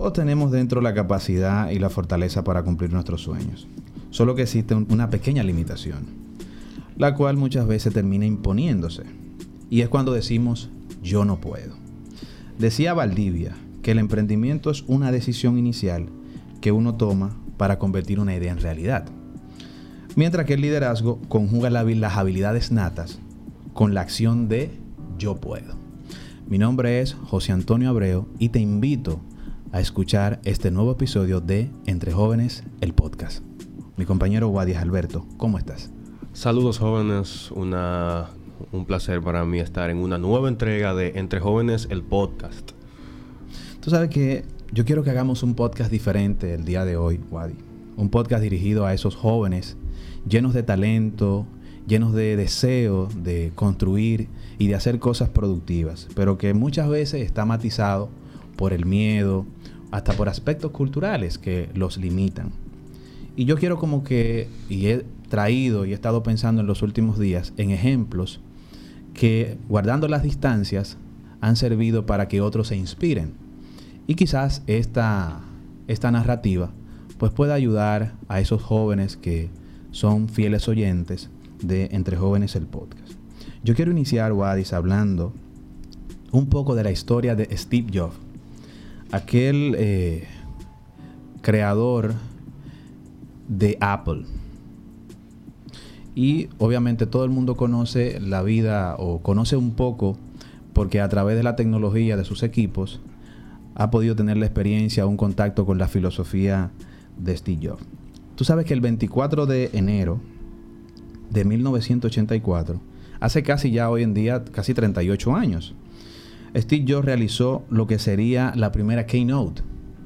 Todos tenemos dentro la capacidad y la fortaleza para cumplir nuestros sueños. Solo que existe una pequeña limitación, la cual muchas veces termina imponiéndose. Y es cuando decimos, yo no puedo. Decía Valdivia que el emprendimiento es una decisión inicial que uno toma para convertir una idea en realidad. Mientras que el liderazgo conjuga las habilidades natas con la acción de yo puedo. Mi nombre es José Antonio Abreu y te invito a escuchar este nuevo episodio de Entre Jóvenes, el podcast. Mi compañero Guadias Alberto, ¿cómo estás? Saludos jóvenes, una, un placer para mí estar en una nueva entrega de Entre Jóvenes, el podcast. Tú sabes que yo quiero que hagamos un podcast diferente el día de hoy, Wadi. Un podcast dirigido a esos jóvenes llenos de talento, llenos de deseo de construir y de hacer cosas productivas, pero que muchas veces está matizado por el miedo, hasta por aspectos culturales que los limitan. Y yo quiero como que, y he traído y he estado pensando en los últimos días en ejemplos que, guardando las distancias, han servido para que otros se inspiren. Y quizás esta, esta narrativa pues pueda ayudar a esos jóvenes que son fieles oyentes de Entre Jóvenes el podcast. Yo quiero iniciar, Wadis, hablando un poco de la historia de Steve Jobs, aquel eh, creador de Apple. Y obviamente todo el mundo conoce la vida o conoce un poco porque a través de la tecnología de sus equipos ha podido tener la experiencia, un contacto con la filosofía de Steve Jobs. Tú sabes que el 24 de enero de 1984, hace casi ya hoy en día, casi 38 años, Steve Jobs realizó lo que sería la primera keynote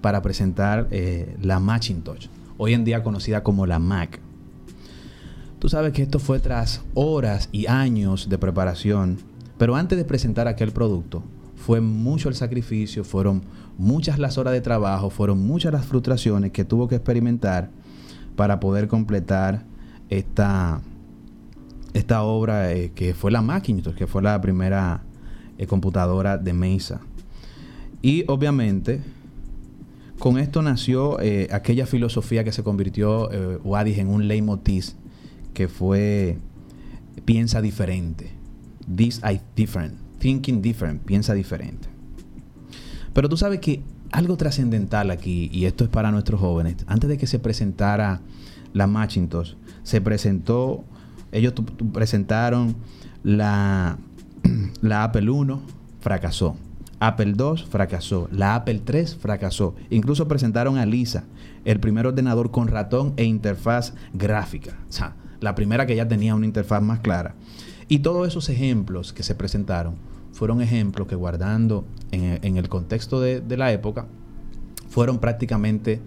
para presentar eh, la Macintosh, hoy en día conocida como la Mac. Tú sabes que esto fue tras horas y años de preparación, pero antes de presentar aquel producto, fue mucho el sacrificio, fueron muchas las horas de trabajo, fueron muchas las frustraciones que tuvo que experimentar para poder completar esta, esta obra eh, que fue la Macintosh, que fue la primera eh, computadora de Mesa. Y obviamente, con esto nació eh, aquella filosofía que se convirtió, eh, Wadis, en un leitmotiv, que fue piensa diferente. This I different. Thinking different. Piensa diferente. Pero tú sabes que algo trascendental aquí, y esto es para nuestros jóvenes, antes de que se presentara la Macintosh, se presentó, ellos presentaron la la Apple 1 fracasó. Apple 2 fracasó. La Apple 3 fracasó. Incluso presentaron a Lisa, el primer ordenador con ratón e interfaz gráfica. O sea, la primera que ya tenía una interfaz más clara. Y todos esos ejemplos que se presentaron fueron ejemplos que guardando en, el contexto de, la época, fueron prácticamente,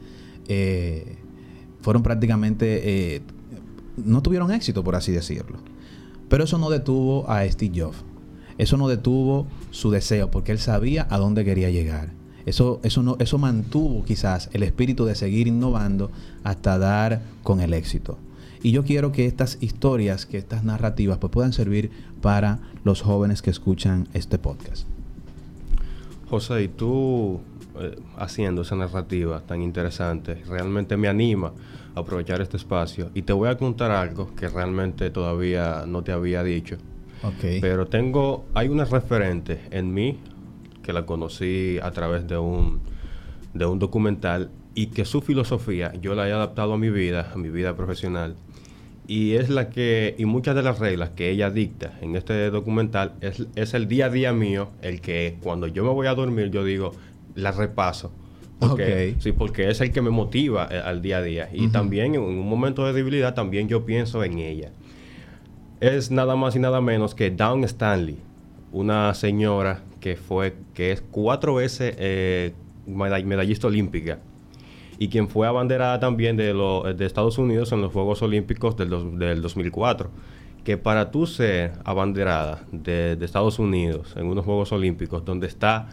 eh, fueron prácticamente, eh, no tuvieron éxito, por así decirlo. Pero eso no detuvo a Steve Jobs. Eso no detuvo su deseo porque él sabía a dónde quería llegar. Eso, eso, no, eso mantuvo quizás el espíritu de seguir innovando hasta dar con el éxito. Y yo quiero que estas historias, que estas narrativas, pues puedan servir para los jóvenes que escuchan este podcast. José, y tú eh, haciendo esa narrativa tan interesante, realmente me anima a aprovechar este espacio. Y te voy a contar algo que realmente todavía no te había dicho. Pero tengo, hay una referente en mí que la conocí a través de un, de un documental y que su filosofía yo la he adaptado a mi vida, a mi vida profesional. Y es la que, y muchas de las reglas que ella dicta en este documental es, es el día a día mío, el que cuando yo me voy a dormir yo digo, la repaso. Porque, Sí, porque es el que me motiva eh, al día a día. Y también en un momento de debilidad también yo pienso en ella es nada más y nada menos que Dawn Stanley, una señora que fue, que es cuatro veces eh, medallista olímpica y quien fue abanderada también de, de Estados Unidos en los Juegos Olímpicos del, del 2004. Que para tú ser abanderada de, de, Estados Unidos en unos Juegos Olímpicos donde está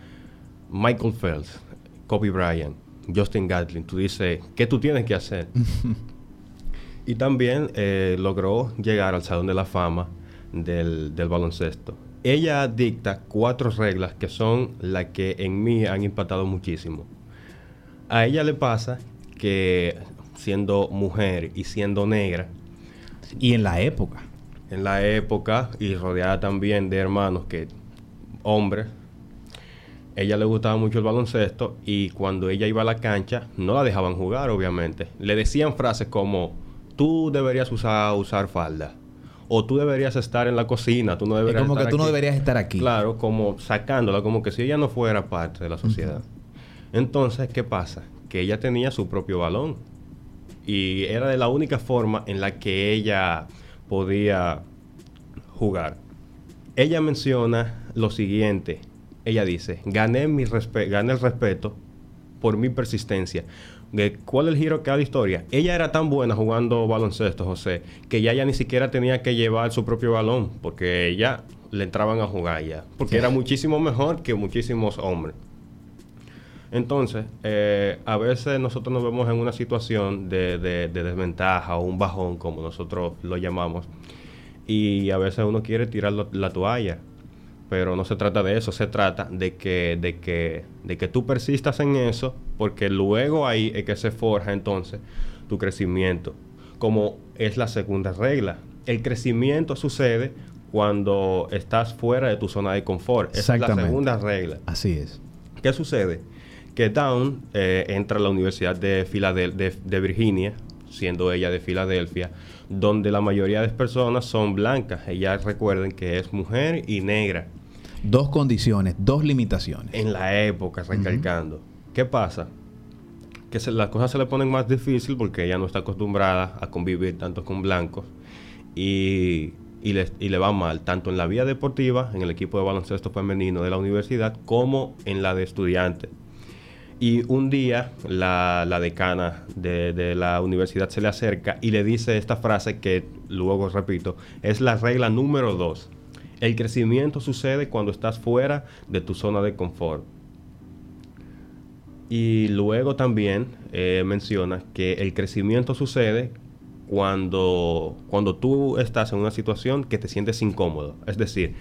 Michael Phelps, Kobe Bryant, Justin Gatlin, tú dices, ¿qué tú tienes que hacer? Y también eh, logró llegar al Salón de la Fama del, baloncesto. Ella dicta cuatro reglas que son las que en mí han impactado muchísimo. A ella le pasa que siendo mujer y siendo negra. Y en la época. En la época y rodeada también de hermanos que, hombres, ella le gustaba mucho el baloncesto y cuando ella iba a la cancha no la dejaban jugar, obviamente. Le decían frases como, tú deberías usar, usar falda. O tú deberías estar en la cocina, tú no deberías como que tú no deberías estar aquí. Claro, como sacándola, como que si ella no fuera parte de la sociedad. Entonces, ¿qué pasa? Que ella tenía su propio balón. Y era de la única forma en la que ella podía jugar. Ella menciona lo siguiente ella dice, gané, mi gané el respeto por mi persistencia. De ¿Cuál es el giro que da la historia? Ella era tan buena jugando baloncesto, José, que ya, ya ni siquiera tenía que llevar su propio balón, porque ella le entraban a jugar ya, porque era muchísimo mejor que muchísimos hombres. Entonces, eh, a veces nosotros nos vemos en una situación de, de, desventaja o un bajón, como nosotros lo llamamos, y a veces uno quiere tirar la toalla pero no se trata de eso, se trata de que, de que, de que tú persistas en eso, porque luego ahí es que se forja entonces tu crecimiento, como es la segunda regla. El crecimiento sucede cuando estás fuera de tu zona de confort. Esa es la segunda regla. Así es. ¿Qué sucede? Que Down eh, entra a la Universidad de, de, de Virginia, siendo ella de Filadelfia, donde la mayoría de las personas son blancas. Ellas recuerden que es mujer y negra. Dos condiciones, dos limitaciones. En la época, recalcando. ¿Qué pasa? Que las cosas se le ponen más difícil porque ella no está acostumbrada a convivir tanto con blancos y, y, le, va mal, tanto en la vía deportiva, en el equipo de baloncesto femenino de la universidad, como en la de estudiantes. Y un día la, la decana de, de, la universidad se le acerca y le dice esta frase que luego repito, es la regla número dos. El crecimiento sucede cuando estás fuera de tu zona de confort. Y luego también eh, menciona que el crecimiento sucede cuando, cuando tú estás en una situación que te sientes incómodo. Es decir,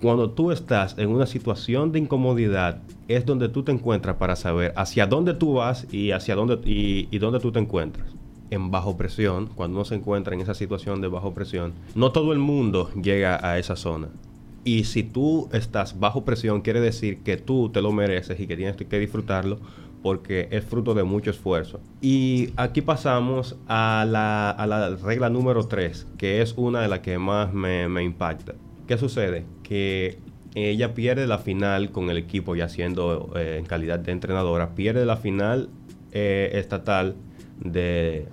cuando tú estás en una situación de incomodidad, es donde tú te encuentras para saber hacia dónde tú vas y hacia dónde y, y dónde tú te encuentras. En bajo presión, cuando uno se encuentra en esa situación de bajo presión, no todo el mundo llega a esa zona. Y si tú estás bajo presión, quiere decir que tú te lo mereces y que tienes que disfrutarlo porque es fruto de mucho esfuerzo. Y aquí pasamos a la, a la regla número 3, que es una de las que más me, me impacta. ¿Qué sucede? Que ella pierde la final con el equipo ya siendo eh, en calidad de entrenadora, pierde la final eh, estatal de,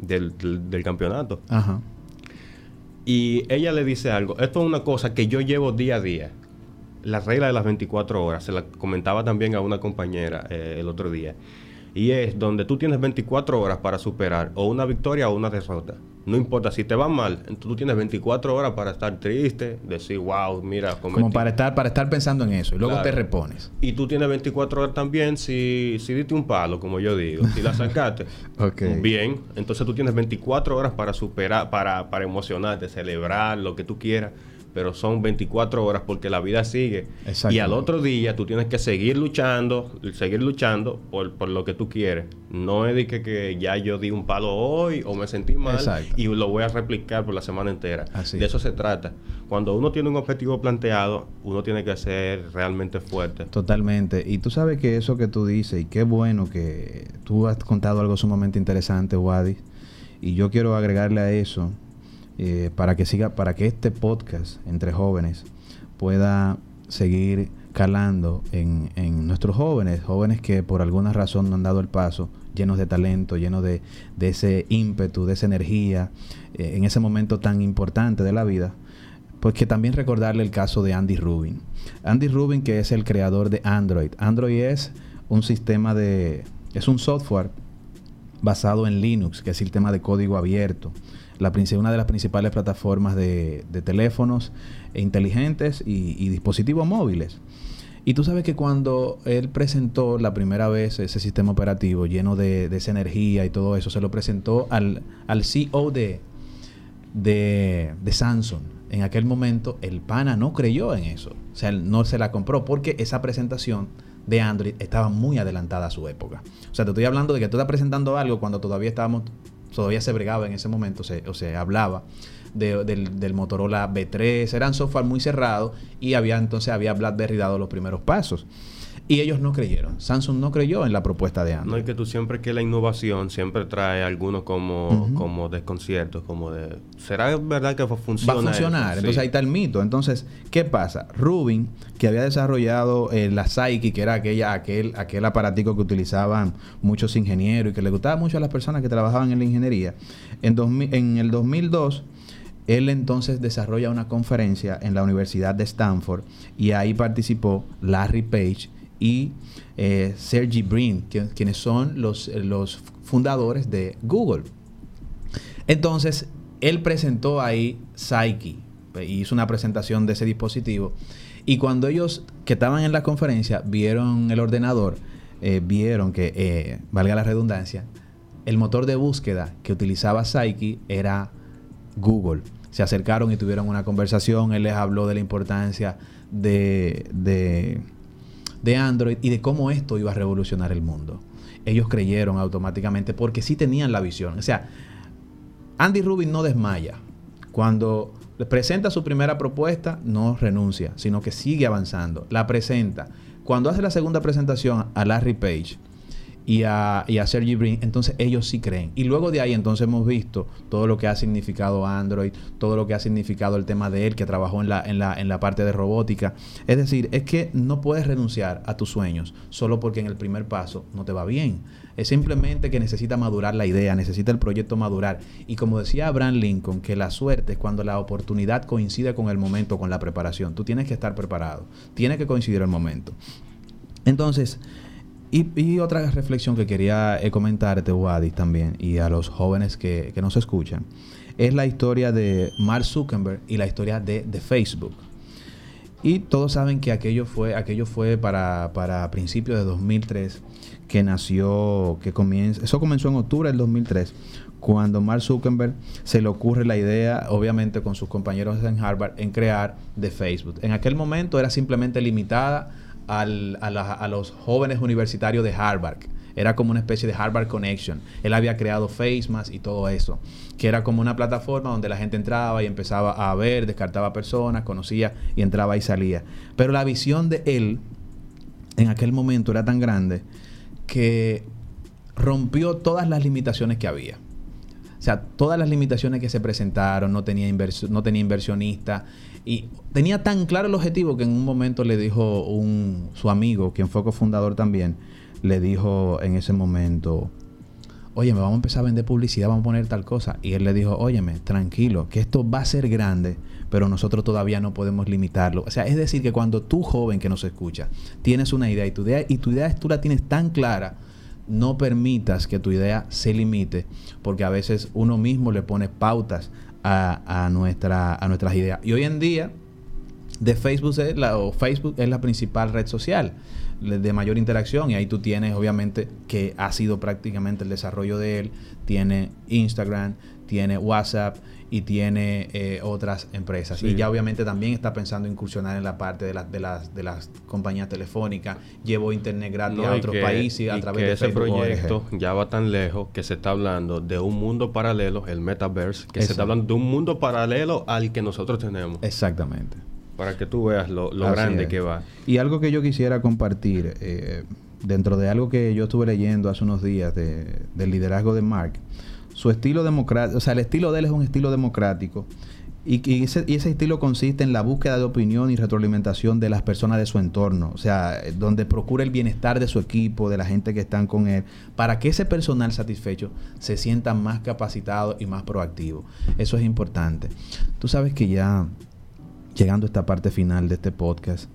del, del, campeonato. Ajá. Y ella le dice algo, esto es una cosa que yo llevo día a día, la regla de las 24 horas, se la comentaba también a una compañera eh, el otro día, y es donde tú tienes 24 horas para superar o una victoria o una derrota. No importa, si te va mal, tú tienes 24 horas para estar triste, decir, wow, mira... Como para estar, para estar pensando en eso y luego te repones. Y tú tienes 24 horas también si, si diste un palo, como yo digo, si la sacaste. Bien, entonces tú tienes 24 horas para superar, para, para emocionarte, celebrar lo que tú quieras pero son 24 horas porque la vida sigue. Y al otro día tú tienes que seguir luchando, seguir luchando por, por lo que tú quieres. No es de que, que, ya yo di un palo hoy o me sentí mal y lo voy a replicar por la semana entera. de eso se trata. Cuando uno tiene un objetivo planteado, uno tiene que ser realmente fuerte. Totalmente. Y tú sabes que eso que tú dices, y qué bueno que tú has contado algo sumamente interesante, Wadi. Y yo quiero agregarle a eso eh, para que siga, para que este podcast entre jóvenes pueda seguir calando en, en, nuestros jóvenes, jóvenes que por alguna razón no han dado el paso, llenos de talento, llenos de, de ese ímpetu, de esa energía, eh, en ese momento tan importante de la vida, pues que también recordarle el caso de Andy Rubin. Andy Rubin, que es el creador de Android. Android es un sistema de, es un software basado en Linux, que es el tema de código abierto la, una de las principales plataformas de, teléfonos inteligentes y, dispositivos móviles. Y tú sabes que cuando él presentó la primera vez ese sistema operativo lleno de, esa energía y todo eso, se lo presentó al, al CEO de, de, de, Samsung. En aquel momento el pana no creyó en eso. O sea, no se la compró porque esa presentación de Android estaba muy adelantada a su época. O sea, te estoy hablando de que tú estás presentando algo cuando todavía estábamos, todavía se bregaba en ese momento, o se hablaba del, del, Motorola B3, eran software muy cerrado y había entonces había BlackBerry dado los primeros pasos. Y ellos no creyeron. Samsung no creyó en la propuesta de Android. No, es que tú siempre que la innovación siempre trae algunos como, como desconciertos, como de... ¿Será verdad que funciona? Va a funcionar. Entonces ahí está el mito. Entonces, ¿qué pasa? Rubin, que había desarrollado eh, la Psyche, que era aquella, aquel, aquel aparatico que utilizaban muchos ingenieros y que le gustaba mucho a las personas que trabajaban en la ingeniería, en, en el 2002 él entonces desarrolla una conferencia en la Universidad de Stanford y ahí participó Larry Page y eh, Sergey Brin, quienes son los, los fundadores de Google. Entonces, él presentó ahí Psyche y hizo una presentación de ese dispositivo. Y cuando ellos que estaban en la conferencia vieron el ordenador, eh, vieron que, eh, valga la redundancia, el motor de búsqueda que utilizaba Psyche era Google se acercaron y tuvieron una conversación. Él les habló de la importancia de, de, Android y de cómo esto iba a revolucionar el mundo. Ellos creyeron automáticamente porque sí tenían la visión. O sea, Andy Rubin no desmaya. Cuando presenta su primera propuesta, no renuncia, sino que sigue avanzando. La presenta. Cuando hace la segunda presentación a Larry Page, y a, y a Sergey Brin, entonces ellos sí creen. Y luego de ahí entonces hemos visto todo lo que ha significado Android, todo lo que ha significado el tema de él, que trabajó en la, en la, en la parte de robótica. Es decir, es que no puedes renunciar a tus sueños solo porque en el primer paso no te va bien. Es simplemente que necesita madurar la idea, necesita el proyecto madurar. Y como decía Abraham Lincoln, que la suerte es cuando la oportunidad coincide con el momento, con la preparación. Tú tienes que estar preparado, tiene que coincidir el momento. Entonces, y, otra reflexión que quería eh, comentarte, Wadi, también, y a los jóvenes que, nos escuchan, es la historia de Mark Zuckerberg y la historia de, Facebook. Y todos saben que aquello fue, aquello fue para, para principios de 2003 que nació, que comienza, eso comenzó en octubre del 2003, cuando Mark Zuckerberg se le ocurre la idea, obviamente con sus compañeros en Harvard, en crear de Facebook. En aquel momento era simplemente limitada a, los jóvenes universitarios de Harvard. Era como una especie de Harvard Connection. Él había creado FaceMask y todo eso, que era como una plataforma donde la gente entraba y empezaba a ver, descartaba personas, conocía y entraba y salía. Pero la visión de él en aquel momento era tan grande que rompió todas las limitaciones que había. O sea, todas las limitaciones que se presentaron, no tenía, no tenía inversionista, y tenía tan claro el objetivo que en un momento le dijo un, su amigo, quien fue cofundador también, le dijo en ese momento, oye, me vamos a empezar a vender publicidad, vamos a poner tal cosa. Y él le dijo, óyeme, tranquilo, que esto va a ser grande, pero nosotros todavía no podemos limitarlo. O sea, es decir, que cuando tú, joven que nos escucha, tienes una idea y tu idea, y tu idea tú la tienes tan clara, no permitas que tu idea se limite, porque a veces uno mismo le pone pautas a, nuestra, a nuestras ideas. Y hoy en día, de Facebook es la, Facebook es la principal red social de mayor interacción y ahí tú tienes obviamente que ha sido prácticamente el desarrollo de él, tiene Instagram, tiene WhatsApp y tiene eh, otras empresas. Y ya obviamente también está pensando incursionar en la parte de, las de, las, de las compañías telefónicas, llevó internet gratis a otros países a través de ese proyecto ya va tan lejos que se está hablando de un mundo paralelo, el metaverse, que se está hablando de un mundo paralelo al que nosotros tenemos. Exactamente. Para que tú veas lo, grande que va. Y algo que yo quisiera compartir, eh, dentro de algo que yo estuve leyendo hace unos días de, del liderazgo de Mark, su estilo democrático, o sea, el estilo de él es un estilo democrático. Y, ese, estilo consiste en la búsqueda de opinión y retroalimentación de las personas de su entorno, o sea, donde procura el bienestar de su equipo, de la gente que están con él, para que ese personal satisfecho se sienta más capacitado y más proactivo. Eso es importante. Tú sabes que ya, llegando a esta parte final de este podcast,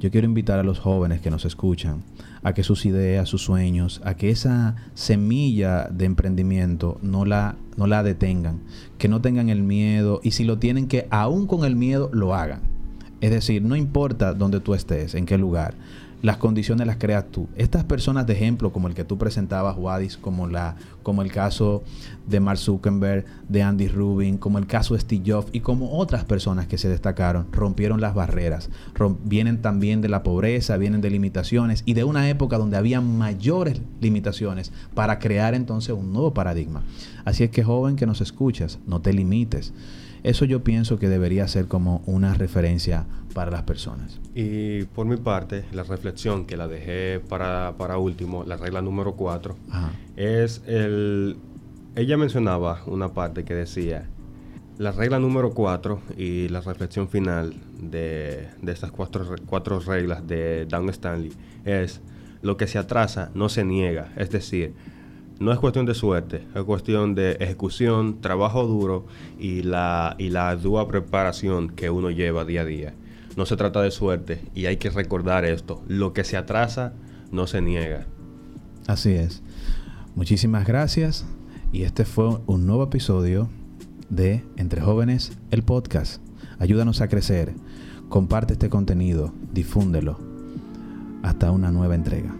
yo quiero invitar a los jóvenes que nos escuchan a que sus ideas, sus sueños, a que esa semilla de emprendimiento no la, no la detengan, que no tengan el miedo y si lo tienen que aún con el miedo lo hagan. Es decir, no importa dónde tú estés, en qué lugar, las condiciones las creas tú. Estas personas de ejemplo, como el que tú presentabas, Wadis, como, la, como el caso de Mark Zuckerberg, de Andy Rubin, como el caso de Steve Jobs y como otras personas que se destacaron, rompieron las barreras. vienen también de la pobreza, vienen de limitaciones y de una época donde había mayores limitaciones para crear entonces un nuevo paradigma. Así es que joven que nos escuchas, no te limites. Eso yo pienso que debería ser como una referencia para las personas. Y por mi parte, la reflexión que la dejé para, para último, la regla número cuatro, es el... Ella mencionaba una parte que decía, la regla número cuatro y la reflexión final de, de estas cuatro, cuatro reglas de Down Stanley es, lo que se atrasa no se niega, es decir, no es cuestión de suerte, es cuestión de ejecución, trabajo duro y la, y la ardua preparación que uno lleva día a día. No se trata de suerte y hay que recordar esto. Lo que se atrasa no se niega. Así es. Muchísimas gracias y este fue un nuevo episodio de Entre Jóvenes, el podcast. Ayúdanos a crecer. Comparte este contenido, difúndelo. Hasta una nueva entrega.